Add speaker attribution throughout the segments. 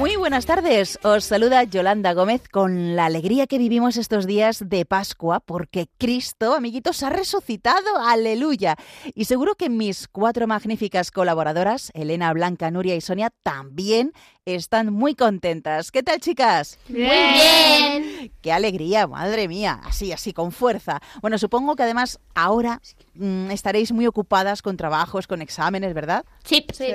Speaker 1: Muy buenas tardes, os saluda Yolanda Gómez con la alegría que vivimos estos días de Pascua porque Cristo, amiguitos, ha resucitado, aleluya. Y seguro que mis cuatro magníficas colaboradoras, Elena, Blanca, Nuria y Sonia, también están muy contentas. ¿Qué tal, chicas?
Speaker 2: Muy bien.
Speaker 1: Qué alegría, madre mía, así, así, con fuerza. Bueno, supongo que además ahora mm, estaréis muy ocupadas con trabajos, con exámenes, ¿verdad?
Speaker 2: Sí, sí.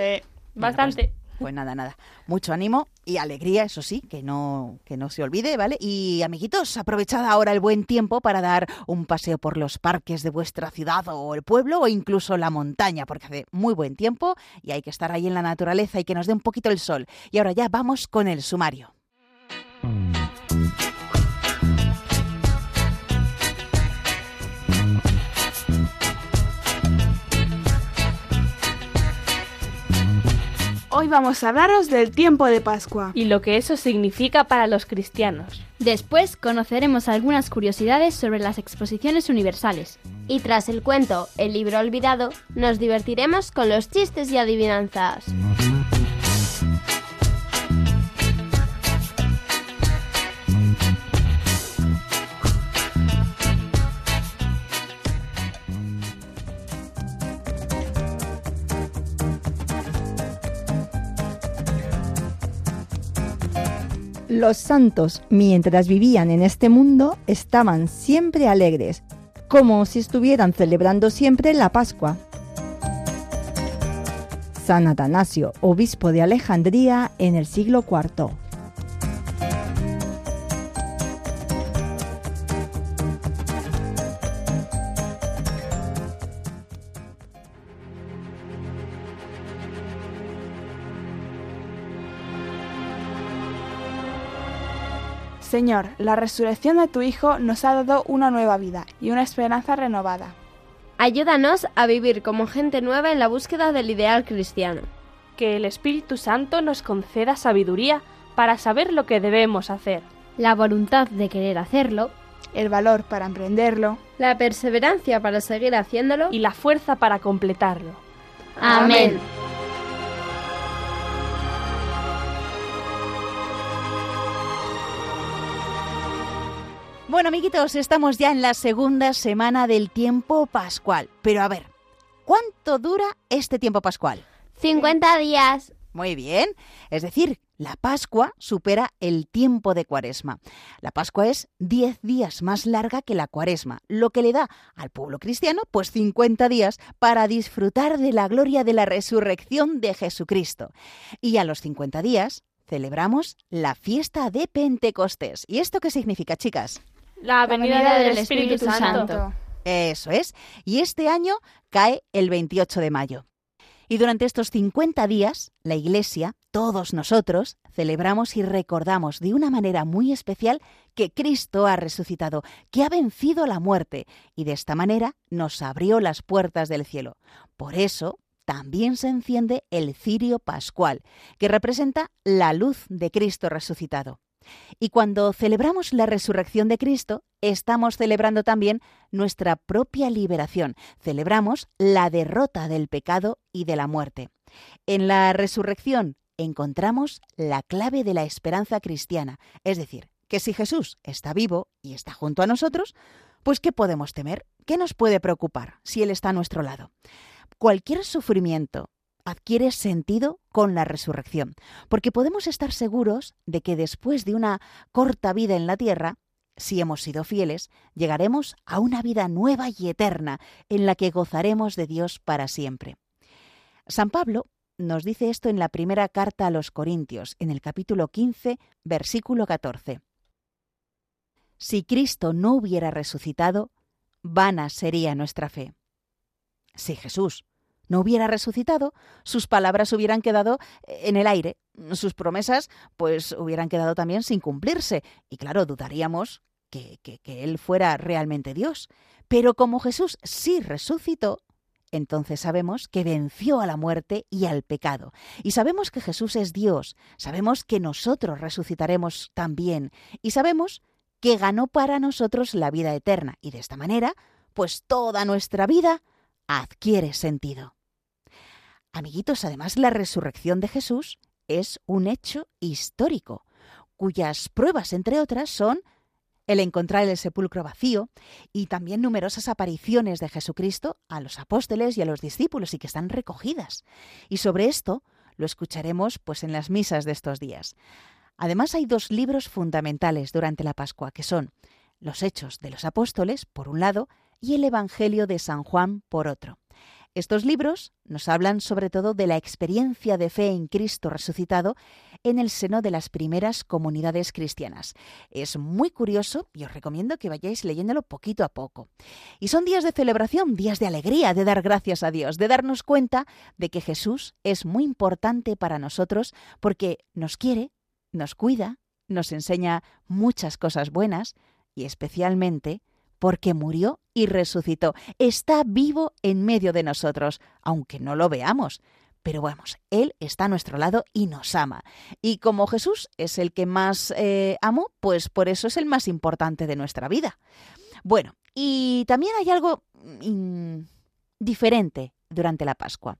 Speaker 2: bastante.
Speaker 1: Pues nada, nada. Mucho ánimo y alegría, eso sí, que no, que no se olvide, ¿vale? Y amiguitos, aprovechad ahora el buen tiempo para dar un paseo por los parques de vuestra ciudad o el pueblo o incluso la montaña, porque hace muy buen tiempo y hay que estar ahí en la naturaleza y que nos dé un poquito el sol. Y ahora ya vamos con el sumario.
Speaker 3: Hoy vamos a hablaros del tiempo de Pascua.
Speaker 4: Y lo que eso significa para los cristianos.
Speaker 5: Después conoceremos algunas curiosidades sobre las exposiciones universales.
Speaker 2: Y tras el cuento El libro olvidado, nos divertiremos con los chistes y adivinanzas.
Speaker 6: Los santos, mientras vivían en este mundo, estaban siempre alegres, como si estuvieran celebrando siempre la Pascua. San Atanasio, obispo de Alejandría en el siglo IV.
Speaker 3: Señor, la resurrección de tu Hijo nos ha dado una nueva vida y una esperanza renovada.
Speaker 2: Ayúdanos a vivir como gente nueva en la búsqueda del ideal cristiano.
Speaker 4: Que el Espíritu Santo nos conceda sabiduría para saber lo que debemos hacer.
Speaker 5: La voluntad de querer hacerlo.
Speaker 3: El valor para emprenderlo.
Speaker 2: La perseverancia para seguir haciéndolo.
Speaker 4: Y la fuerza para completarlo.
Speaker 2: Amén.
Speaker 1: Bueno, amiguitos, estamos ya en la segunda semana del tiempo pascual. Pero a ver, ¿cuánto dura este tiempo pascual?
Speaker 2: 50 días.
Speaker 1: Muy bien. Es decir, la Pascua supera el tiempo de Cuaresma. La Pascua es 10 días más larga que la Cuaresma, lo que le da al pueblo cristiano pues 50 días para disfrutar de la gloria de la resurrección de Jesucristo. Y a los 50 días celebramos la fiesta de Pentecostés. ¿Y esto qué significa, chicas?
Speaker 4: La venida, del, Espíritu, Santo.
Speaker 1: Eso es. Y este año cae el 28 de mayo. Y durante estos 50 días, la Iglesia, todos nosotros, celebramos y recordamos de una manera muy especial que Cristo ha resucitado, que ha vencido la muerte y de esta manera nos abrió las puertas del cielo. Por eso, también se enciende el cirio pascual, que representa la luz de Cristo resucitado. Y cuando celebramos la resurrección de Cristo, estamos celebrando también nuestra propia liberación. Celebramos la derrota del pecado y de la muerte. En la resurrección encontramos la clave de la esperanza cristiana, es decir, que si Jesús está vivo y está junto a nosotros, pues ¿qué podemos temer? ¿Qué nos puede preocupar si Él está a nuestro lado? Cualquier sufrimiento, adquiere sentido con la resurrección, porque podemos estar seguros de que después de una corta vida en la tierra, si hemos sido fieles, llegaremos a una vida nueva y eterna en la que gozaremos de Dios para siempre. San Pablo nos dice esto en la primera carta a los Corintios, en el capítulo 15, versículo 14. Si Cristo no hubiera resucitado, vana sería nuestra fe. Si Jesús no hubiera resucitado, sus palabras hubieran quedado en el aire, sus promesas pues hubieran quedado también sin cumplirse, y claro, dudaríamos que, que, Él fuera realmente Dios. Pero como Jesús sí resucitó, entonces sabemos que venció a la muerte y al pecado. Y sabemos que Jesús es Dios, sabemos que nosotros resucitaremos también y sabemos que ganó para nosotros la vida eterna. Y de esta manera, pues toda nuestra vida adquiere sentido. Amiguitos, además la resurrección de Jesús es un hecho histórico, cuyas pruebas, entre otras, son el encontrar el sepulcro vacío y también numerosas apariciones de Jesucristo a los apóstoles y a los discípulos y que están recogidas. Y sobre esto lo escucharemos pues en las misas de estos días. Además hay dos libros fundamentales durante la Pascua que son los Hechos de los Apóstoles por un lado y el Evangelio de San Juan por otro. Estos libros nos hablan sobre todo de la experiencia de fe en Cristo resucitado en el seno de las primeras comunidades cristianas. Es muy curioso y os recomiendo que vayáis leyéndolo poquito a poco. Y son días de celebración, días de alegría, de dar gracias a Dios, de darnos cuenta de que Jesús es muy importante para nosotros porque nos quiere, nos cuida, nos enseña muchas cosas buenas y especialmente porque murió y resucitó. Está vivo en medio de nosotros, aunque no lo veamos. Pero vamos, Él está a nuestro lado y nos ama. Y como Jesús es el que más eh, amo, pues por eso es el más importante de nuestra vida. Bueno, y también hay algo mm, diferente durante la Pascua.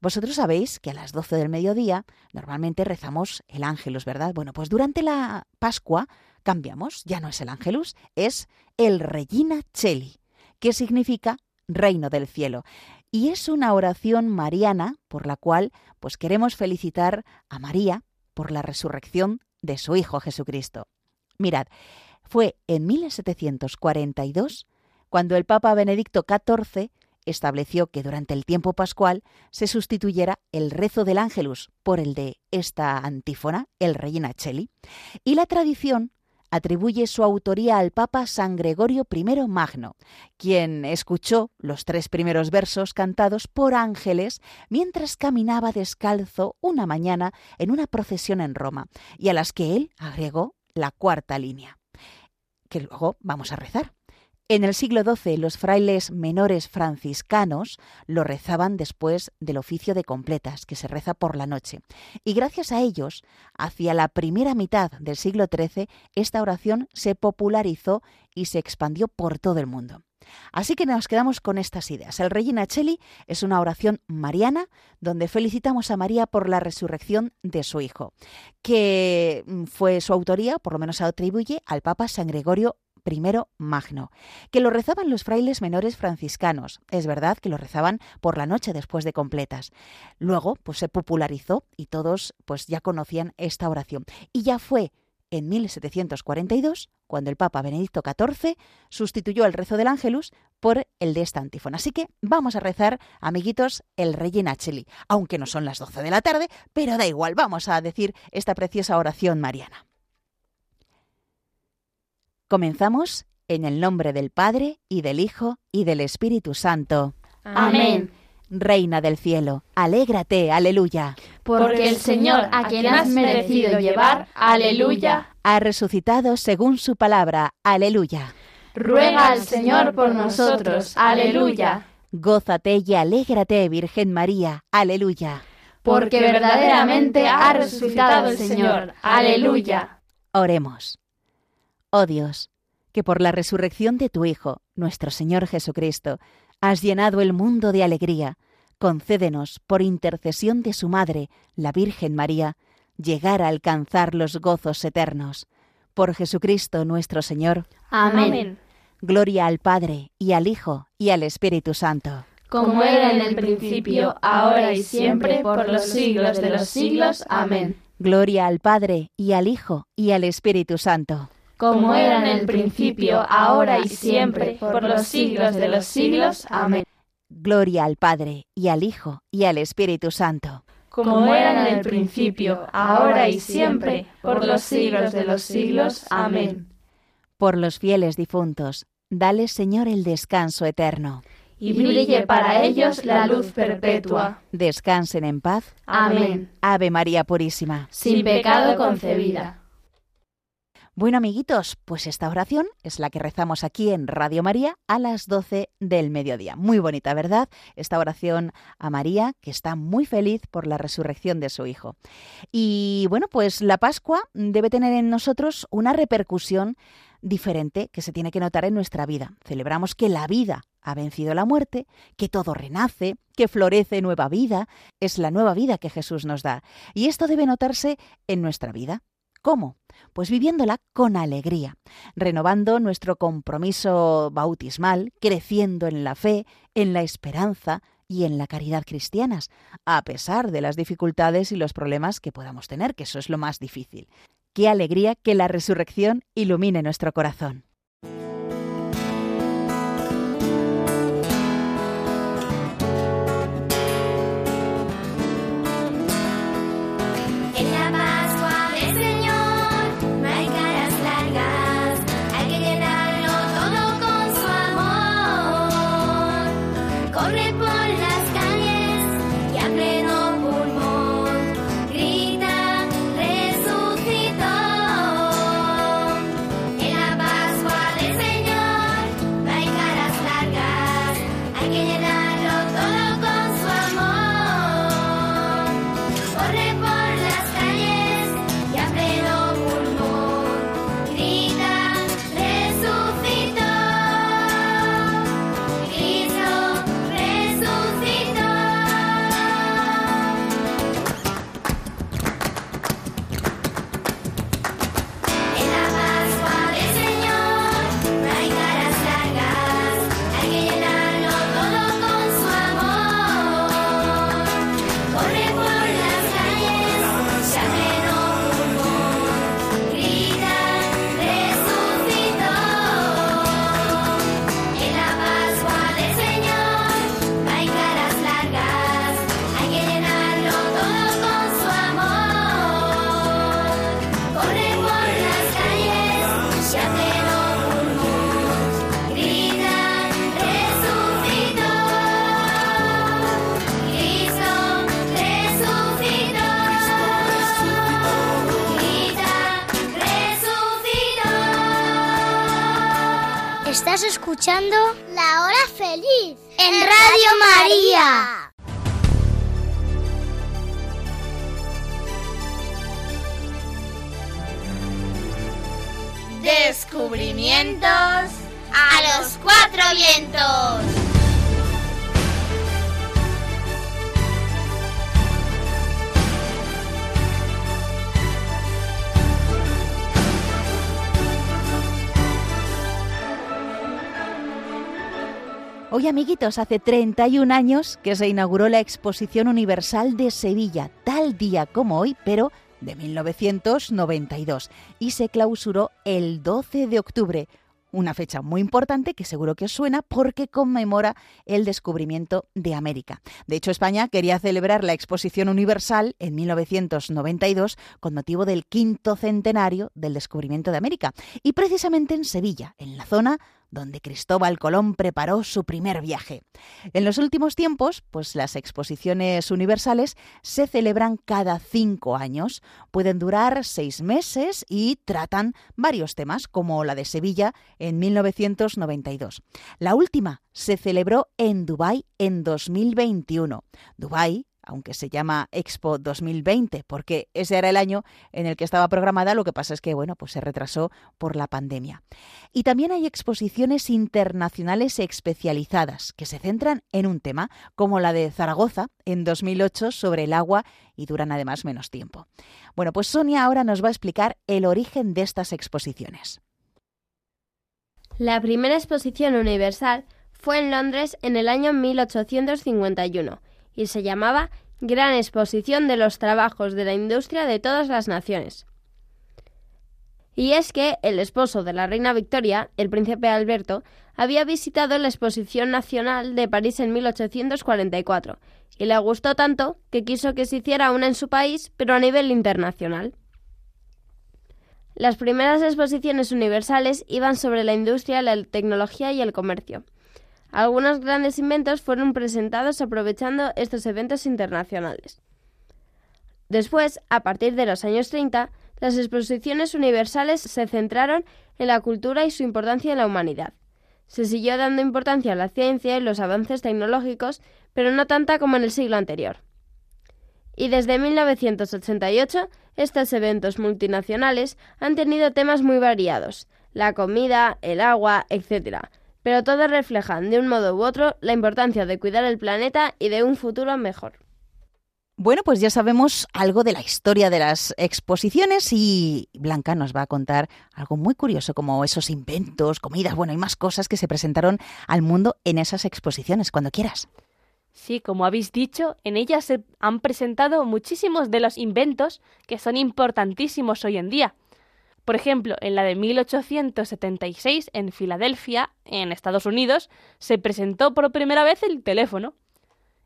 Speaker 1: Vosotros sabéis que a las 12 del mediodía normalmente rezamos el ángelus, ¿verdad? Bueno, pues durante la Pascua cambiamos, ya no es el ángelus, es el Regina Cheli, que significa reino del cielo. Y es una oración mariana por la cual pues queremos felicitar a María por la resurrección de su Hijo Jesucristo. Mirad, fue en 1742 cuando el Papa Benedicto XIV estableció que durante el tiempo pascual se sustituyera el rezo del ángelus por el de esta antífona, el Regina Cheli, y la tradición atribuye su autoría al Papa San Gregorio I Magno, quien escuchó los tres primeros versos cantados por ángeles mientras caminaba descalzo una mañana en una procesión en Roma, y a las que él agregó la cuarta línea, que luego vamos a rezar. En el siglo XII los frailes menores franciscanos lo rezaban después del oficio de completas, que se reza por la noche. Y gracias a ellos, hacia la primera mitad del siglo XIII, esta oración se popularizó y se expandió por todo el mundo. Así que nos quedamos con estas ideas. El Regina Cheli es una oración mariana donde felicitamos a María por la resurrección de su hijo, que fue su autoría, por lo menos se atribuye al Papa San Gregorio primero Magno, que lo rezaban los frailes menores franciscanos. Es verdad que lo rezaban por la noche después de completas. Luego, pues se popularizó y todos pues ya conocían esta oración. Y ya fue en 1742 cuando el Papa Benedicto XIV sustituyó el rezo del Ángelus por el de esta antífona. Así que vamos a rezar, amiguitos, el Regina Cheli, aunque no son las 12 de la tarde, pero da igual, vamos a decir esta preciosa oración mariana. Comenzamos en el nombre del Padre y del Hijo y del Espíritu Santo.
Speaker 2: Amén.
Speaker 1: Reina del cielo, alégrate, aleluya.
Speaker 2: Porque el Señor, a quien has merecido llevar, aleluya,
Speaker 1: ha resucitado según su palabra, aleluya.
Speaker 2: Ruega al Señor por nosotros, aleluya.
Speaker 1: Gózate y alégrate, Virgen María, aleluya.
Speaker 2: Porque verdaderamente ha resucitado el Señor, aleluya.
Speaker 1: Oremos. Oh Dios, que por la resurrección de tu Hijo, nuestro Señor Jesucristo, has llenado el mundo de alegría, concédenos, por intercesión de su Madre, la Virgen María, llegar a alcanzar los gozos eternos. Por Jesucristo nuestro Señor.
Speaker 2: Amén.
Speaker 1: Gloria al Padre, y al Hijo, y al Espíritu Santo.
Speaker 2: Como era en el principio, ahora y siempre, por los siglos de los siglos. Amén.
Speaker 1: Gloria al Padre, y al Hijo, y al Espíritu Santo
Speaker 2: como era en el principio, ahora y siempre, por los siglos de los siglos. Amén.
Speaker 1: Gloria al Padre, y al Hijo, y al Espíritu Santo.
Speaker 2: Como era en el principio, ahora y siempre, por los siglos de los siglos. Amén.
Speaker 1: Por los fieles difuntos, dale, Señor, el descanso eterno.
Speaker 2: Y brille para ellos la luz perpetua.
Speaker 1: Descansen en paz.
Speaker 2: Amén.
Speaker 1: Ave María Purísima.
Speaker 2: Sin pecado concebida.
Speaker 1: Bueno, amiguitos, pues esta oración es la que rezamos aquí en Radio María a las 12 del mediodía. Muy bonita, ¿verdad? Esta oración a María, que está muy feliz por la resurrección de su Hijo. Y bueno, pues la Pascua debe tener en nosotros una repercusión diferente que se tiene que notar en nuestra vida. Celebramos que la vida ha vencido la muerte, que todo renace, que florece nueva vida, es la nueva vida que Jesús nos da. Y esto debe notarse en nuestra vida. ¿Cómo? Pues viviéndola con alegría, renovando nuestro compromiso bautismal, creciendo en la fe, en la esperanza y en la caridad cristianas, a pesar de las dificultades y los problemas que podamos tener, que eso es lo más difícil. Qué alegría que la resurrección ilumine nuestro corazón. Hoy, amiguitos, hace 31 años que se inauguró la Exposición Universal de Sevilla, tal día como hoy, pero de 1992, y se clausuró el 12 de octubre, una fecha muy importante que seguro que os suena porque conmemora el descubrimiento de América. De hecho, España quería celebrar la Exposición Universal en 1992 con motivo del quinto centenario del descubrimiento de América, y precisamente en Sevilla, en la zona donde Cristóbal Colón preparó su primer viaje. En los últimos tiempos, pues las exposiciones universales se celebran cada cinco años, pueden durar seis meses y tratan varios temas, como la de Sevilla en 1992. La última se celebró en Dubái en 2021. Dubái aunque se llama Expo 2020, porque ese era el año en el que estaba programada, lo que pasa es que, bueno, pues se retrasó por la pandemia. Y también hay exposiciones internacionales especializadas que se centran en un tema, como la de Zaragoza en 2008 sobre el agua y duran además menos tiempo. Bueno, pues Sonia ahora nos va a explicar el origen de estas exposiciones.
Speaker 7: La primera exposición universal fue en Londres en el año 1851 y se llamaba Gran Exposición de los Trabajos de la Industria de todas las Naciones. Y es que el esposo de la reina Victoria, el príncipe Alberto, había visitado la Exposición Nacional de París en 1844 y le gustó tanto que quiso que se hiciera una en su país, pero a nivel internacional. Las primeras exposiciones universales iban sobre la industria, la tecnología y el comercio. Algunos grandes inventos fueron presentados aprovechando estos eventos internacionales. Después, a partir de los años 30, las exposiciones universales se centraron en la cultura y su importancia en la humanidad. Se siguió dando importancia a la ciencia y los avances tecnológicos, pero no tanta como en el siglo anterior. Y desde 1988, estos eventos multinacionales han tenido temas muy variados, la comida, el agua, etc., pero todos reflejan de un modo u otro la importancia de cuidar el planeta y de un futuro mejor.
Speaker 1: Bueno, pues ya sabemos algo de la historia de las exposiciones y Blanca nos va a contar algo muy curioso como esos inventos, comidas, bueno, y más cosas que se presentaron al mundo en esas exposiciones, cuando quieras.
Speaker 4: Sí, como habéis dicho, en ellas se han presentado muchísimos de los inventos que son importantísimos hoy en día. Por ejemplo, en la de 1876, en Filadelfia, en Estados Unidos, se presentó por primera vez el teléfono.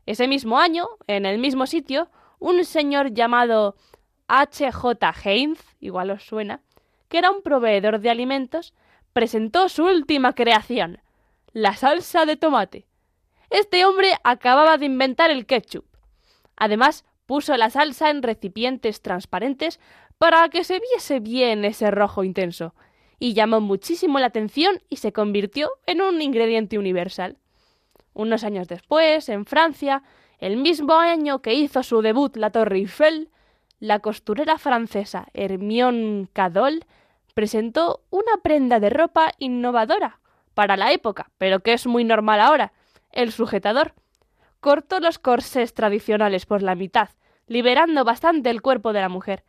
Speaker 4: Ese mismo año, en el mismo sitio, un señor llamado H.J. Heinz, igual os suena, que era un proveedor de alimentos, presentó su última creación, la salsa de tomate. Este hombre acababa de inventar el ketchup. Además, puso la salsa en recipientes transparentes para que se viese bien ese rojo intenso, y llamó muchísimo la atención y se convirtió en un ingrediente universal. Unos años después, en Francia, el mismo año que hizo su debut la Torre Eiffel, la costurera francesa Hermione Cadol presentó una prenda de ropa innovadora para la época, pero que es muy normal ahora, el sujetador. Cortó los corsés tradicionales por la mitad, liberando bastante el cuerpo de la mujer,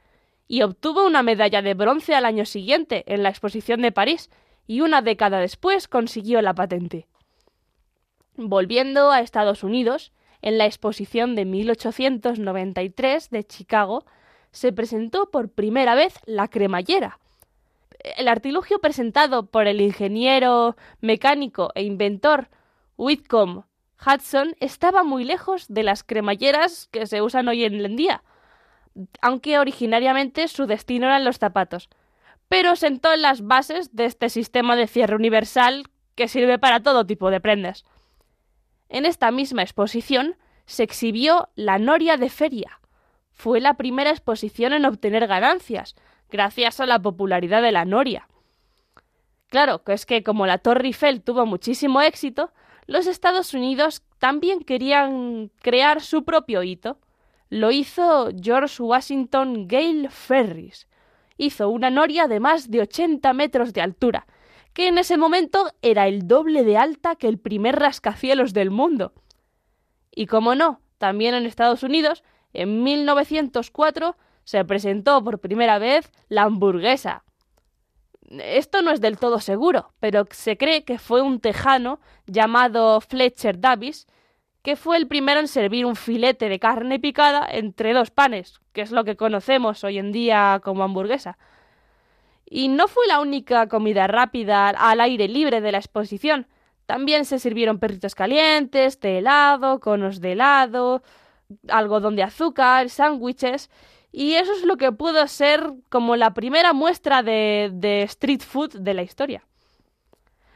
Speaker 4: y obtuvo una medalla de bronce al año siguiente en la exposición de París, y una década después consiguió la patente. Volviendo a Estados Unidos, en la exposición de 1893 de Chicago, se presentó por primera vez la cremallera. El artilugio presentado por el ingeniero mecánico e inventor Whitcomb Hudson estaba muy lejos de las cremalleras que se usan hoy en día, aunque originariamente su destino eran los zapatos, pero sentó las bases de este sistema de cierre universal que sirve para todo tipo de prendas. En esta misma exposición se exhibió la Noria de Feria. Fue la primera exposición en obtener ganancias, gracias a la popularidad de la Noria. Claro, que es que como la Torre Eiffel tuvo muchísimo éxito, los Estados Unidos también querían crear su propio hito. Lo hizo George Washington Gale Ferris. Hizo una noria de más de 80 metros de altura, que en ese momento era el doble de alta que el primer rascacielos del mundo. Y como no, también en Estados Unidos, en 1904 se presentó por primera vez la hamburguesa. Esto no es del todo seguro, pero se cree que fue un tejano llamado Fletcher Davis que fue el primero en servir un filete de carne picada entre dos panes, que es lo que conocemos hoy en día como hamburguesa. Y no fue la única comida rápida al aire libre de la exposición. También se sirvieron perritos calientes, de helado, conos de helado, algodón de azúcar, sándwiches. Y eso es lo que pudo ser como la primera muestra de, de street food de la historia.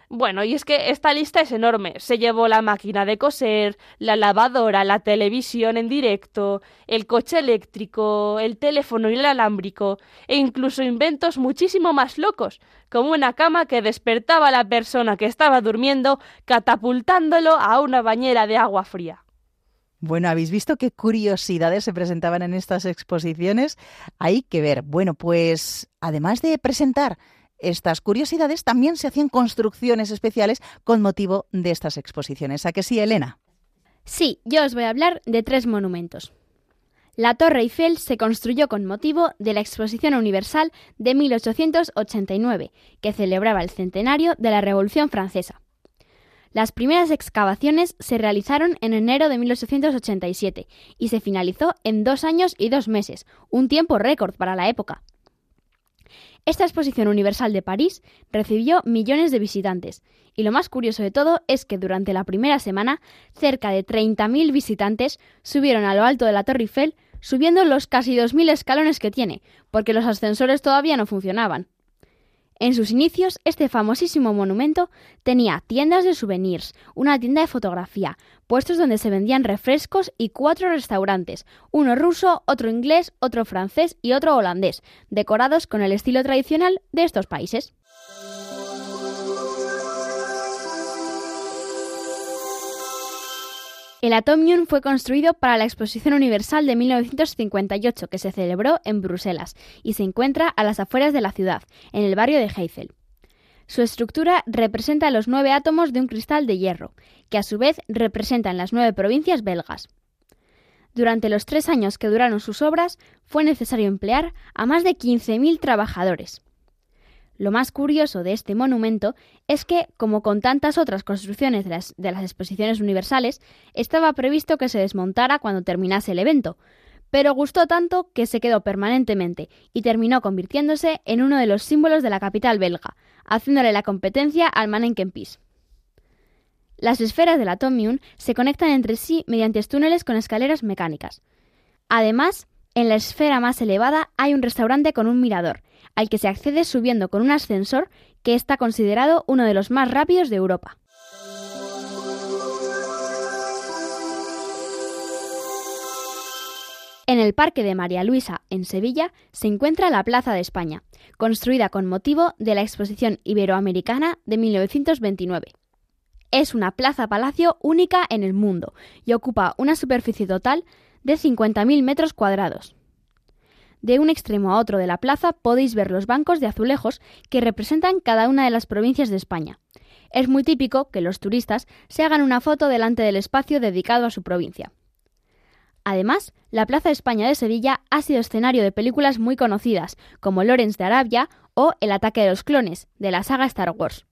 Speaker 4: Bueno, y es que esta lista es enorme. Se llevó la máquina de coser, la lavadora, la televisión en directo, el coche eléctrico, el teléfono inalámbrico e incluso inventos muchísimo más locos, como una cama que despertaba a la persona que estaba durmiendo catapultándolo a una bañera de agua fría.
Speaker 1: Bueno, ¿habéis visto qué curiosidades se presentaban en estas exposiciones? Hay que ver. Bueno, pues además de presentar estas curiosidades, también se hacían construcciones especiales con motivo de estas exposiciones. ¿A que sí, Elena?
Speaker 5: Sí, yo os voy a hablar de tres monumentos. La Torre Eiffel se construyó con motivo de la Exposición Universal de 1889, que celebraba el centenario de la Revolución Francesa. Las primeras excavaciones se realizaron en enero de 1887 y se finalizó en dos años y dos meses, un tiempo récord para la época. Esta exposición universal de París recibió millones de visitantes, y lo más curioso de todo es que durante la primera semana cerca de 30.000 visitantes subieron a lo alto de la Torre Eiffel subiendo los casi 2.000 escalones que tiene, porque los ascensores todavía no funcionaban. En sus inicios, este famosísimo monumento tenía tiendas de souvenirs, una tienda de fotografía, puestos donde se vendían refrescos y cuatro restaurantes, uno ruso, otro inglés, otro francés y otro holandés, decorados con el estilo tradicional de estos países. El Atomium fue construido para la Exposición Universal de 1958 que se celebró en Bruselas y se encuentra a las afueras de la ciudad, en el barrio de Heysel. Su estructura representa los nueve átomos de un cristal de hierro, que a su vez representan las nueve provincias belgas. Durante los tres años que duraron sus obras, fue necesario emplear a más de 15.000 trabajadores. Lo más curioso de este monumento es que, como con tantas otras construcciones de las, exposiciones universales, estaba previsto que se desmontara cuando terminase el evento, pero gustó tanto que se quedó permanentemente y terminó convirtiéndose en uno de los símbolos de la capital belga, haciéndole la competencia al Manneken-Pis. Las esferas del Atomium se conectan entre sí mediante túneles con escaleras mecánicas. Además, en la esfera más elevada hay un restaurante con un mirador, al que se accede subiendo con un ascensor que está considerado uno de los más rápidos de Europa. En el Parque de María Luisa, en Sevilla, se encuentra la Plaza de España, construida con motivo de la Exposición Iberoamericana de 1929. Es una plaza-palacio única en el mundo y ocupa una superficie total de 50.000 metros cuadrados. De un extremo a otro de la plaza podéis ver los bancos de azulejos que representan cada una de las provincias de España. Es muy típico que los turistas se hagan una foto delante del espacio dedicado a su provincia. Además, la Plaza España de Sevilla ha sido escenario de películas muy conocidas, como Lorenz de Arabia o El ataque de los clones, de la saga Star Wars.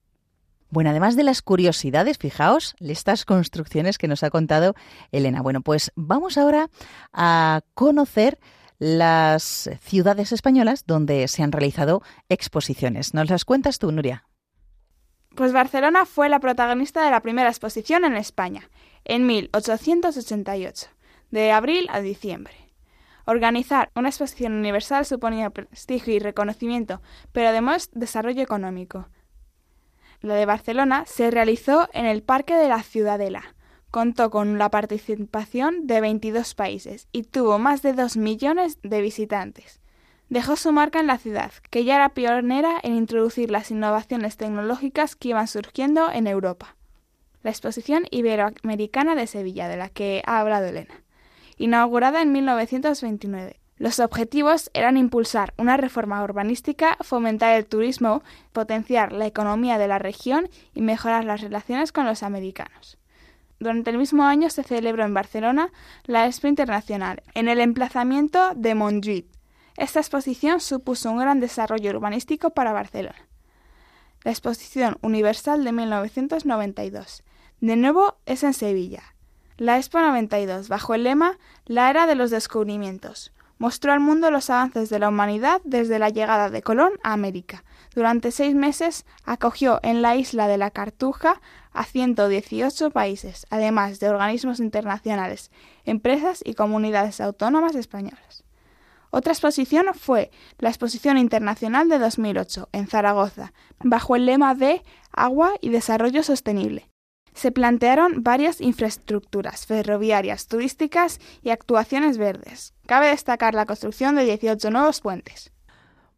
Speaker 1: Bueno, además de las curiosidades, fijaos, estas construcciones que nos ha contado Elena. Bueno, pues vamos ahora a conocer las ciudades españolas donde se han realizado exposiciones. ¿Nos las cuentas tú, Nuria?
Speaker 3: Pues Barcelona fue la protagonista de la primera exposición en España, en 1888, de abril a diciembre. Organizar una exposición universal suponía prestigio y reconocimiento, pero además desarrollo económico. La de Barcelona se realizó en el Parque de la Ciudadela, contó con la participación de 22 países y tuvo más de 2 millones de visitantes. Dejó su marca en la ciudad, que ya era pionera en introducir las innovaciones tecnológicas que iban surgiendo en Europa. La exposición iberoamericana de Sevilla, de la que ha hablado Elena, inaugurada en 1929. Los objetivos eran impulsar una reforma urbanística, fomentar el turismo, potenciar la economía de la región y mejorar las relaciones con los americanos. Durante el mismo año se celebró en Barcelona la Expo Internacional, en el emplazamiento de Montjuïc. Esta exposición supuso un gran desarrollo urbanístico para Barcelona. La Exposición Universal de 1992. De nuevo es en Sevilla. La Expo 92, bajo el lema La era de los descubrimientos, mostró al mundo los avances de la humanidad desde la llegada de Colón a América. Durante seis meses acogió en la isla de la Cartuja a 118 países, además de organismos internacionales, empresas y comunidades autónomas españolas. Otra exposición fue la Exposición Internacional de 2008 en Zaragoza, bajo el lema de Agua y Desarrollo Sostenible. Se plantearon varias infraestructuras ferroviarias, turísticas y actuaciones verdes. Cabe destacar la construcción de 18 nuevos puentes.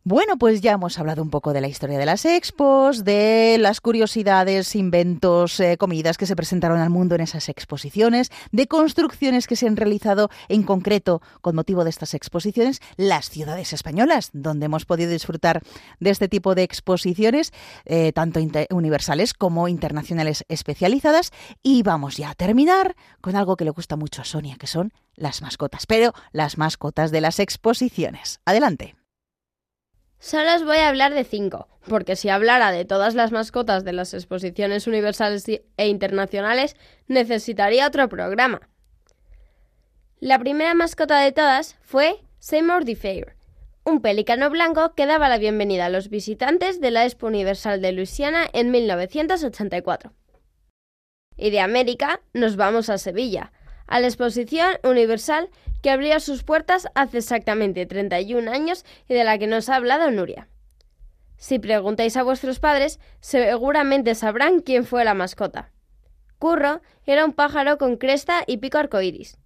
Speaker 1: Bueno, pues ya hemos hablado un poco de la historia de las expos, de las curiosidades, inventos, eh, comidas que se presentaron al mundo en esas exposiciones, de construcciones que se han realizado en concreto con motivo de estas exposiciones, las ciudades españolas, donde hemos podido disfrutar de este tipo de exposiciones, eh, tanto universales como internacionales especializadas. Y vamos ya a terminar con algo que le gusta mucho a Sonia, que son las mascotas, pero las mascotas de las exposiciones. Adelante.
Speaker 7: Solo os voy a hablar de cinco, porque si hablara de todas las mascotas de las exposiciones universales e internacionales, necesitaría otro programa. La primera mascota de todas fue Seymour the Fair, un pelícano blanco que daba la bienvenida a los visitantes de la Expo Universal de Luisiana en 1984. Y de América nos vamos a Sevilla, a la Exposición Universal que abrió sus puertas hace exactamente 31 años y de la que nos ha hablado Nuria. Si preguntáis a vuestros padres, seguramente sabrán quién fue la mascota. Curro era un pájaro con cresta y pico arcoíris.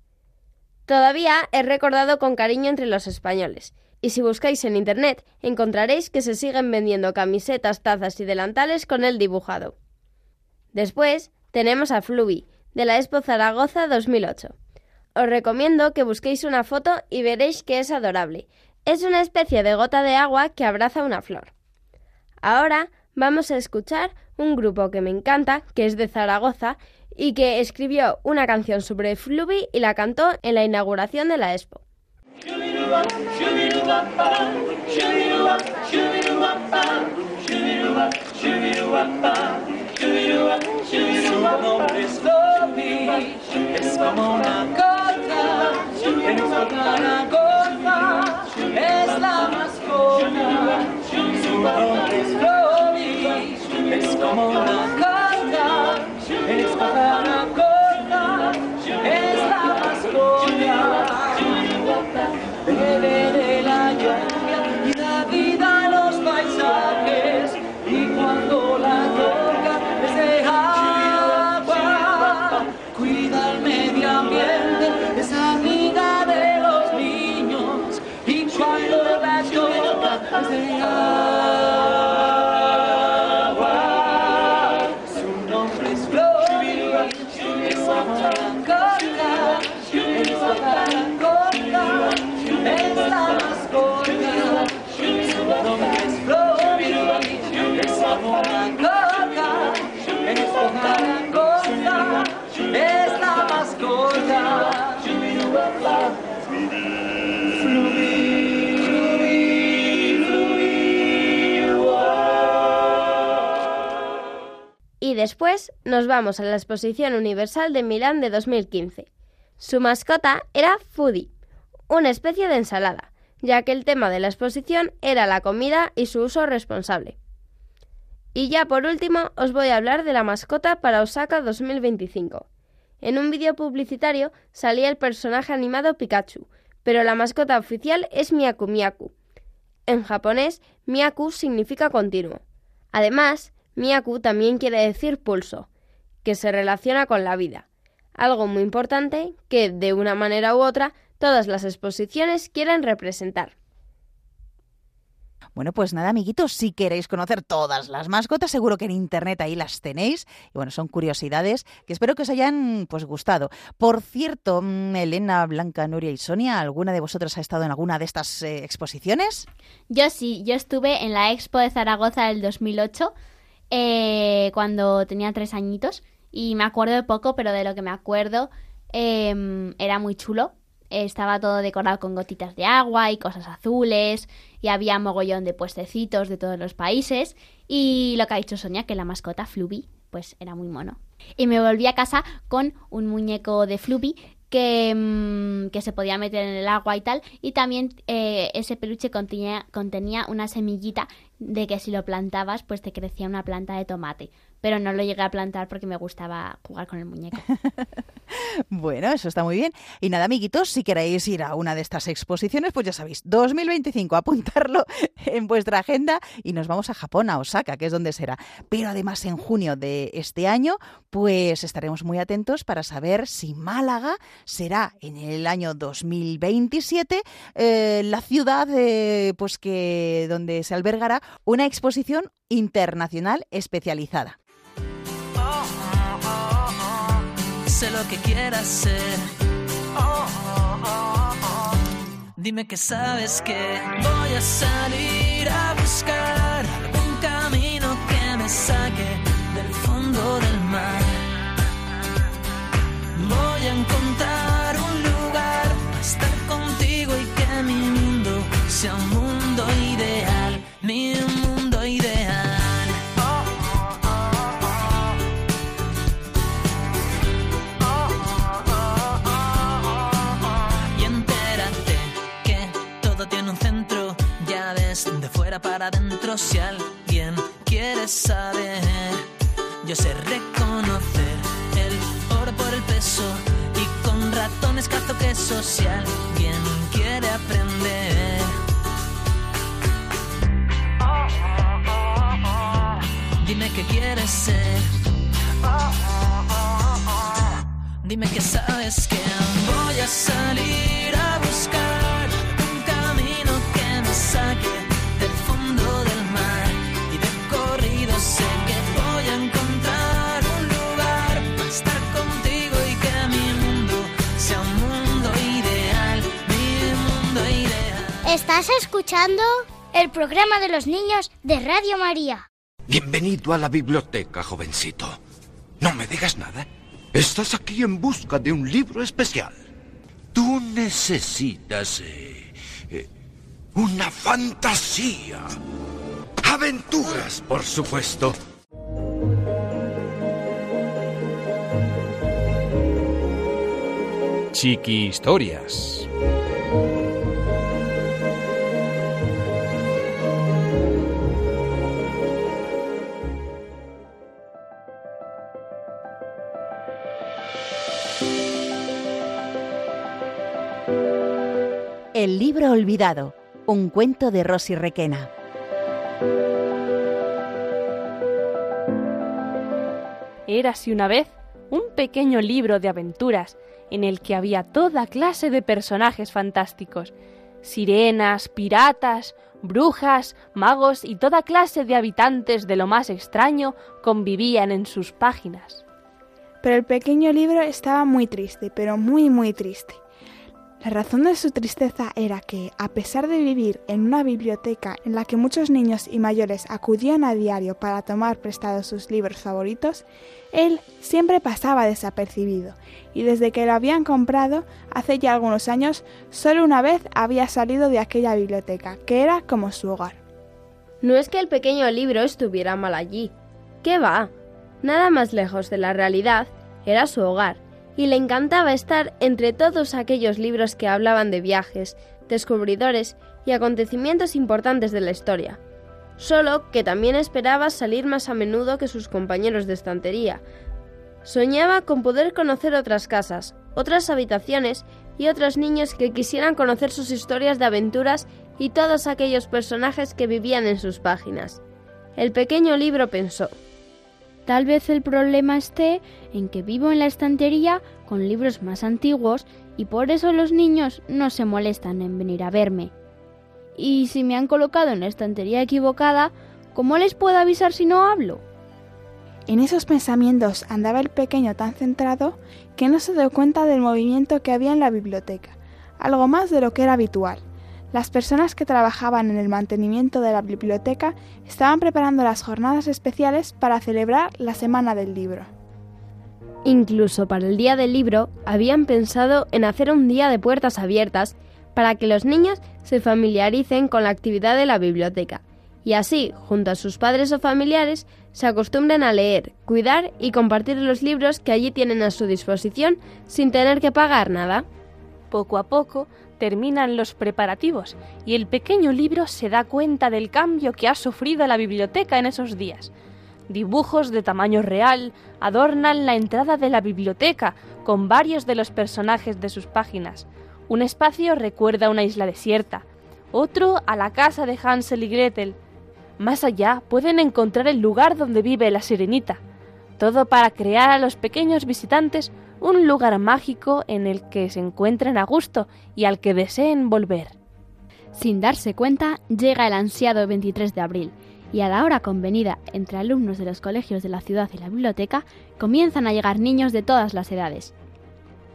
Speaker 7: Todavía es recordado con cariño entre los españoles, y si buscáis en internet encontraréis que se siguen vendiendo camisetas, tazas y delantales con él dibujado. Después tenemos a Fluvi, de la Expo Zaragoza 2008. Os recomiendo que busquéis una foto y veréis que es adorable. Es una especie de gota de agua que abraza una flor. Ahora vamos a escuchar un grupo que me encanta, que es de Zaragoza, y que escribió una canción sobre Fluvi y la cantó en la inauguración de la Expo.
Speaker 8: Es la mascota. Su nombre es Lobby, es como una gota, en una
Speaker 7: después nos vamos a la Exposición Universal de Milán de 2015. Su mascota era Foodie, una especie de ensalada, ya que el tema de la exposición era la comida y su uso responsable. Y ya por último os voy a hablar de la mascota para Osaka 2025. En un vídeo publicitario salía el personaje animado Pikachu, pero la mascota oficial es Miaku Miaku. En japonés, Miaku significa continuo. Además, Miaku también quiere decir pulso, que se relaciona con la vida, algo muy importante que, de una manera u otra, todas las exposiciones quieren representar.
Speaker 1: Bueno, pues nada, amiguitos, si queréis conocer todas las mascotas, seguro que en internet ahí las tenéis. Y bueno, son curiosidades que espero que os hayan pues gustado. Por cierto, mm, Elena, Blanca, Nuria y Sonia, ¿alguna de vosotros ha estado en alguna de estas eh, exposiciones?
Speaker 5: Yo sí, yo estuve en la Expo de Zaragoza del 2008, eh, cuando tenía tres añitos, y me acuerdo de poco, pero de lo que me acuerdo eh, era muy chulo. Estaba todo decorado con gotitas de agua y cosas azules, y había mogollón de puestecitos de todos los países, y lo que ha dicho Sonia, que la mascota Fluby, pues era muy mono. Y me volví a casa con un muñeco de Fluby que, mm, que se podía meter en el agua y tal. Y también eh, ese peluche contenía, contenía una semillita de que si lo plantabas, pues te crecía una planta de tomate. Pero no lo llegué a plantar porque me gustaba jugar con el muñeco.
Speaker 1: Bueno, eso está muy bien. Y nada, amiguitos, si queréis ir a una de estas exposiciones, pues ya sabéis, 2025, apuntarlo en vuestra agenda y nos vamos a Japón, a Osaka, que es donde será. Pero además en junio de este año, pues estaremos muy atentos para saber si Málaga será en el año 2027 eh, la ciudad eh, pues que donde se albergará una exposición internacional especializada.
Speaker 8: Sé lo que quieras ser. Dime que sabes que voy a salir a buscar un camino que me saque del fondo del mar. Voy a encontrar un lugar para estar contigo y que mi mundo sea un mundo ideal, mi adentro. Si alguien quiere saber, yo sé reconocer el oro por el peso y con ratones cazo queso. Si alguien quiere aprender, ser. Dime que sabes que voy a salir
Speaker 9: ¿Estás escuchando el programa de los niños de Radio María?
Speaker 10: Bienvenido a la biblioteca, jovencito. No me digas nada. Estás aquí en busca de un libro especial. Tú necesitas eh, eh, una fantasía. Aventuras, por supuesto.
Speaker 11: Chiqui Historias.
Speaker 1: El libro olvidado, un cuento de Rosy Requena.
Speaker 4: Érase una vez un pequeño libro de aventuras en el que había toda clase de personajes fantásticos, sirenas, piratas, brujas, magos y toda clase de habitantes de lo más extraño convivían en sus páginas.
Speaker 3: Pero el pequeño libro estaba muy triste, pero muy muy triste. La razón de su tristeza era que, a pesar de vivir en una biblioteca en la que muchos niños y mayores acudían a diario para tomar prestados sus libros favoritos, él siempre pasaba desapercibido, y desde que lo habían comprado, hace ya algunos años, solo una vez había salido de aquella biblioteca, que era como su hogar.
Speaker 7: No es que el pequeño libro estuviera mal allí. ¿Qué va? Nada más lejos de la realidad, era su hogar y le encantaba estar entre todos aquellos libros que hablaban de viajes, descubridores y acontecimientos importantes de la historia. Solo que también esperaba salir más a menudo que sus compañeros de estantería. Soñaba con poder conocer otras casas, otras habitaciones y otros niños que quisieran conocer sus historias de aventuras y todos aquellos personajes que vivían en sus páginas. El pequeño libro pensó,
Speaker 5: Tal vez el problema esté en que vivo en la estantería con libros más antiguos y por eso los niños no se molestan en venir a verme. Y si me han colocado en la estantería equivocada, ¿cómo les puedo avisar si no hablo?
Speaker 3: En esos pensamientos andaba el pequeño tan centrado que no se dio cuenta del movimiento que había en la biblioteca, algo más de lo que era habitual. Las personas que trabajaban en el mantenimiento de la biblioteca estaban preparando las jornadas especiales para celebrar la Semana del Libro.
Speaker 7: Incluso para el Día del Libro habían pensado en hacer un día de puertas abiertas para que los niños se familiaricen con la actividad de la biblioteca y así, junto a sus padres o familiares, se acostumbren a leer, cuidar y compartir los libros que allí tienen a su disposición sin tener que pagar nada.
Speaker 4: Poco a poco, terminan los preparativos y el pequeño libro se da cuenta del cambio que ha sufrido la biblioteca en esos días. Dibujos de tamaño real adornan la entrada de la biblioteca con varios de los personajes de sus páginas. Un espacio recuerda una isla desierta, otro a la casa de Hansel y Gretel. Más allá pueden encontrar el lugar donde vive la sirenita. Todo para crear a los pequeños visitantes un lugar mágico en el que se encuentren a gusto y al que deseen volver.
Speaker 5: Sin darse cuenta, llega el ansiado 23 de abril, y a la hora convenida entre alumnos de los colegios de la ciudad y la biblioteca, comienzan a llegar niños de todas las edades.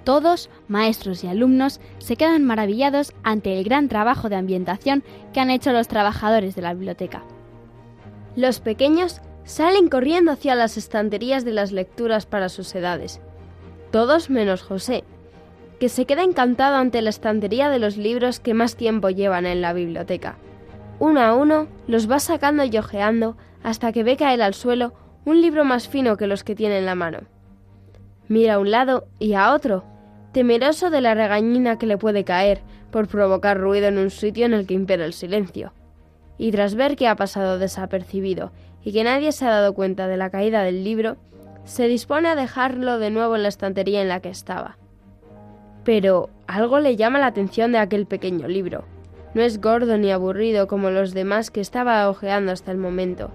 Speaker 5: Todos, maestros y alumnos, se quedan maravillados ante el gran trabajo de ambientación que han hecho los trabajadores de la biblioteca.
Speaker 7: Los pequeños salen corriendo hacia las estanterías de las lecturas para sus edades, todos menos José, que se queda encantado ante la estantería de los libros que más tiempo llevan en la biblioteca. Uno a uno los va sacando y ojeando hasta que ve caer al suelo un libro más fino que los que tiene en la mano. Mira a un lado y a otro, temeroso de la regañina que le puede caer por provocar ruido en un sitio en el que impera el silencio. Y tras ver que ha pasado desapercibido y que nadie se ha dado cuenta de la caída del libro, se dispone a dejarlo de nuevo en la estantería en la que estaba. Pero algo le llama la atención de aquel pequeño libro. No es gordo ni aburrido como los demás que estaba hojeando hasta el momento.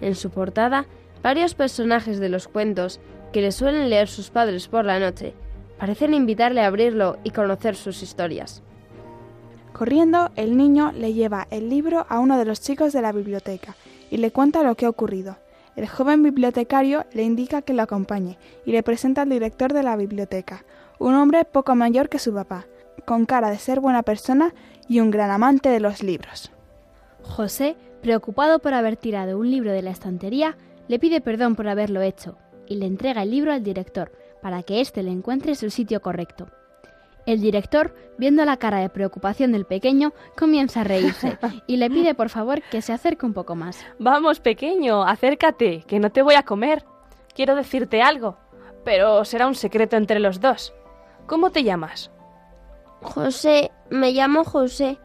Speaker 7: En su portada Varios personajes de los cuentos que le suelen leer sus padres por la noche parecen invitarle a abrirlo y conocer sus historias.
Speaker 3: Corriendo, el niño le lleva el libro a uno de los chicos de la biblioteca y le cuenta lo que ha ocurrido. El joven bibliotecario le indica que lo acompañe y le presenta al director de la biblioteca, un hombre poco mayor que su papá, con cara de ser buena persona y un gran amante de los libros.
Speaker 5: José, preocupado por haber tirado un libro de la estantería, le pide perdón por haberlo hecho y le entrega el libro al director para que éste le encuentre su sitio correcto. El director, viendo la cara de preocupación del pequeño, comienza a reírse y le pide por favor que se acerque un poco más.
Speaker 4: Vamos, pequeño, acércate, que no te voy a comer. Quiero decirte algo, pero será un secreto entre los dos. ¿Cómo te llamas?
Speaker 7: José, me llamo José.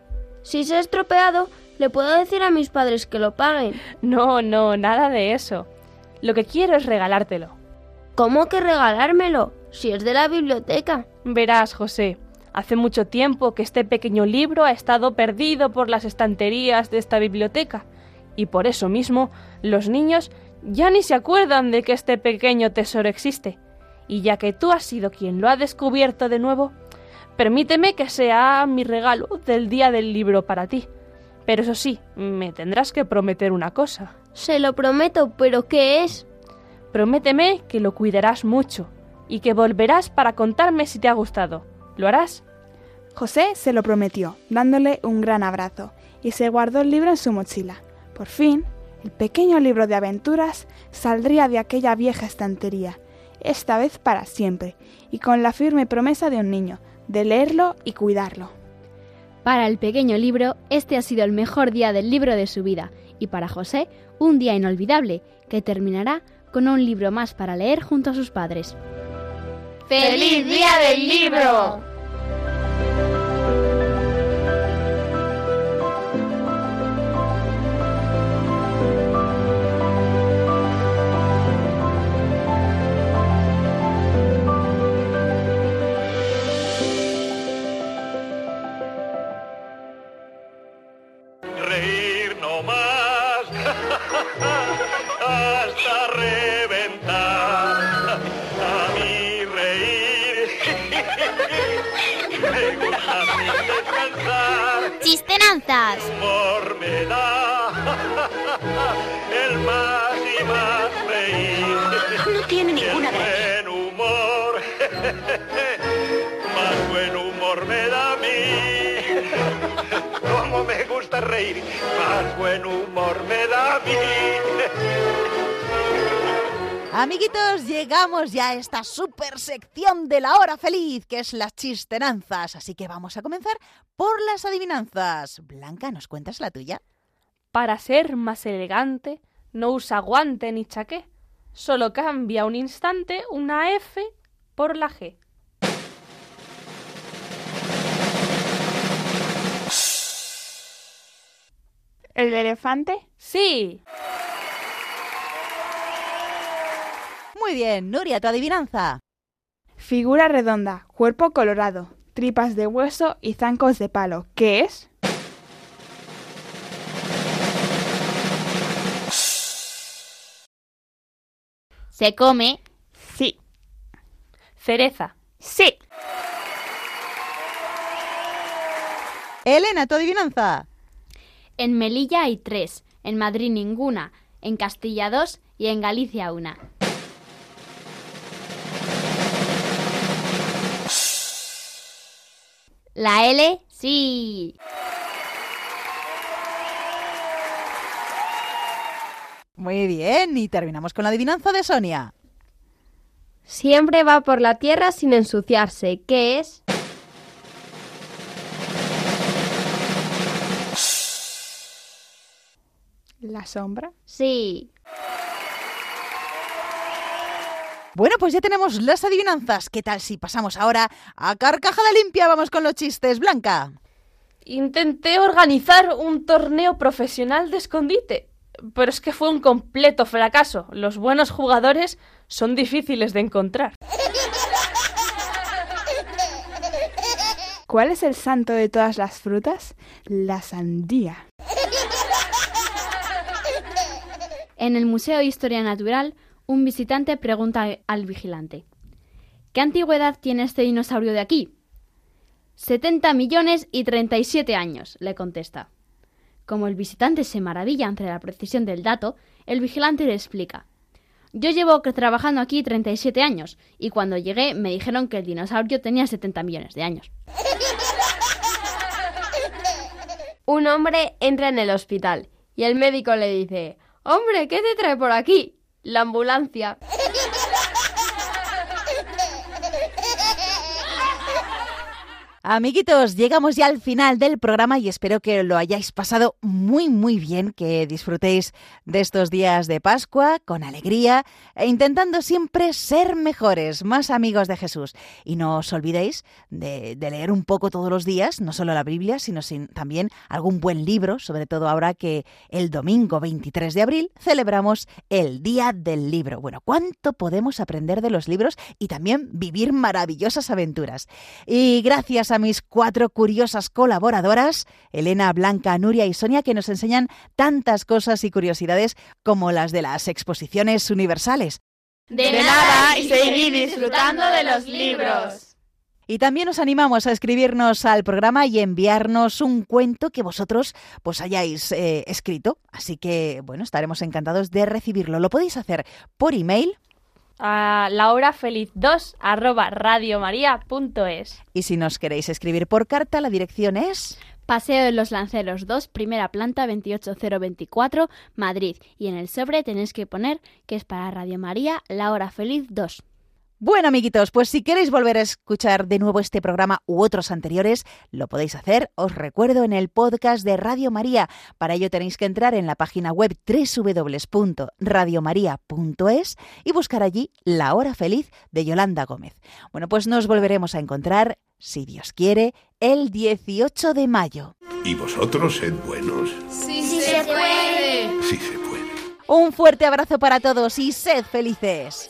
Speaker 7: Si se ha estropeado, le puedo decir a mis padres que lo paguen.
Speaker 4: No, no, nada de eso. Lo que quiero es regalártelo.
Speaker 7: ¿Cómo que regalármelo? Si es de la biblioteca.
Speaker 4: Verás, José, hace mucho tiempo que este pequeño libro ha estado perdido por las estanterías de esta biblioteca, y por eso mismo los niños ya ni se acuerdan de que este pequeño tesoro existe. Y ya que tú has sido quien lo ha descubierto de nuevo, permíteme que sea mi regalo del día del libro para ti. Pero eso sí, me tendrás que prometer una cosa.
Speaker 7: Se lo prometo, pero ¿qué es?
Speaker 4: Prométeme que lo cuidarás mucho y que volverás para contarme si te ha gustado. ¿Lo harás?
Speaker 3: José se lo prometió, dándole un gran abrazo, y se guardó el libro en su mochila. Por fin, el pequeño libro de aventuras saldría de aquella vieja estantería, esta vez para siempre, y con la firme promesa de un niño, de leerlo y cuidarlo.
Speaker 5: Para el pequeño libro, este ha sido el mejor día del libro de su vida, y para José, un día inolvidable, que terminará con un libro más para leer junto a sus padres.
Speaker 12: ¡Feliz Día del Libro!
Speaker 13: Reír no más hasta reventar. A mí reír me gusta sin descansar.
Speaker 9: Chistenanzas.
Speaker 13: Reír, más buen humor me da a mí.
Speaker 1: Amiguitos, llegamos ya a esta super sección de la hora feliz, que es las chistenanzas. Así que vamos a comenzar por las adivinanzas. Blanca, ¿nos cuentas la tuya?
Speaker 4: Para ser más elegante, no usa guante ni chaqué. Solo cambia un instante una F por la G.
Speaker 3: ¿El elefante?
Speaker 4: Sí.
Speaker 1: Muy bien, Nuria, tu adivinanza.
Speaker 3: Figura redonda, cuerpo colorado, tripas de hueso y zancos de palo. ¿Qué es?
Speaker 5: Se come.
Speaker 3: Sí.
Speaker 4: Cereza.
Speaker 3: Sí.
Speaker 1: Elena, tu adivinanza.
Speaker 5: En Melilla hay tres, en Madrid ninguna, en Castilla dos y en Galicia una. La L, sí.
Speaker 1: Muy bien, y terminamos con la adivinanza de Sonia.
Speaker 7: Siempre va por la tierra sin ensuciarse. ¿Qué es?
Speaker 3: ¿La sombra?
Speaker 7: Sí.
Speaker 1: Bueno, pues ya tenemos las adivinanzas. ¿Qué tal si pasamos ahora a carcajada limpia? Vamos con los chistes, Blanca.
Speaker 4: Intenté organizar un torneo profesional de escondite, pero es que fue un completo fracaso. Los buenos jugadores son difíciles de encontrar.
Speaker 3: ¿Cuál es el santo de todas las frutas? La sandía.
Speaker 5: En el Museo de Historia Natural, un visitante pregunta al vigilante, ¿qué antigüedad tiene este dinosaurio de aquí? 70 millones y 37 años, le contesta. Como el visitante se maravilla ante la precisión del dato, el vigilante le explica. Yo llevo trabajando aquí 37 años y cuando llegué me dijeron que el dinosaurio tenía 70 millones de años.
Speaker 7: Un hombre entra en el hospital y el médico le dice, Hombre, ¿qué te trae por aquí? La ambulancia.
Speaker 1: Amiguitos, llegamos ya al final del programa y espero que lo hayáis pasado muy muy bien, que disfrutéis de estos días de Pascua con alegría e intentando siempre ser mejores, más amigos de Jesús. Y no os olvidéis de, leer un poco todos los días, no solo la Biblia, sino también algún buen libro, sobre todo ahora que el domingo 23 de abril celebramos el Día del Libro. Bueno, ¿cuánto podemos aprender de los libros y también vivir maravillosas aventuras? Y gracias a mis cuatro curiosas colaboradoras, Elena, Blanca, Nuria y Sonia, que nos enseñan tantas cosas y curiosidades como las de las exposiciones universales.
Speaker 12: De nada y seguir disfrutando de los libros.
Speaker 1: Y también os animamos a escribirnos al programa y enviarnos un cuento que vosotros pues hayáis eh, escrito. Así que, bueno, estaremos encantados de recibirlo. Lo podéis hacer por email
Speaker 4: a la hora feliz 2 arroba radiomaria.es.
Speaker 1: Y si nos queréis escribir por carta, la dirección es...
Speaker 5: Paseo de los Lanceros 2, primera planta 28024, Madrid. Y en el sobre tenéis que poner que es para Radio María, la hora feliz 2.
Speaker 1: Bueno, amiguitos, pues si queréis volver a escuchar de nuevo este programa u otros anteriores, lo podéis hacer, os recuerdo, en el podcast de Radio María. Para ello tenéis que entrar en la página web www.radiomaria.es y buscar allí La Hora Feliz de Yolanda Gómez. Bueno, pues nos volveremos a encontrar, si Dios quiere, el 18 de mayo.
Speaker 14: ¿Y vosotros sed buenos?
Speaker 12: Sí, sí se puede.
Speaker 14: Sí se puede.
Speaker 1: Un fuerte abrazo para todos y sed felices.